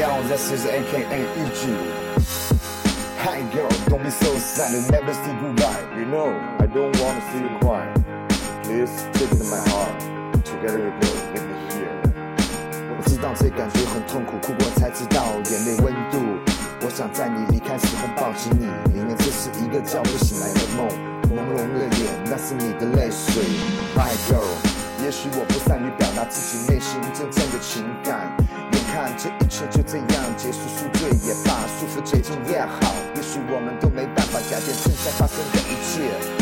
this is aka EG. Hi girl, don't be so sad, you never say goodbye. You know, I don't wanna see you cry. Please take it in my heart. Together we go, let me hear. 我知道这感觉很痛苦，哭过才知道眼泪温度。我想在你离开时候抱紧你，明明这是一个叫不醒来的梦，朦胧的眼，那是你的泪水。My girl，也许我不善于表达自己内心真正的情感，这一切就这样结束，宿醉也罢，舒服解禁也好，也许我们都没办法改变正在发生的一切。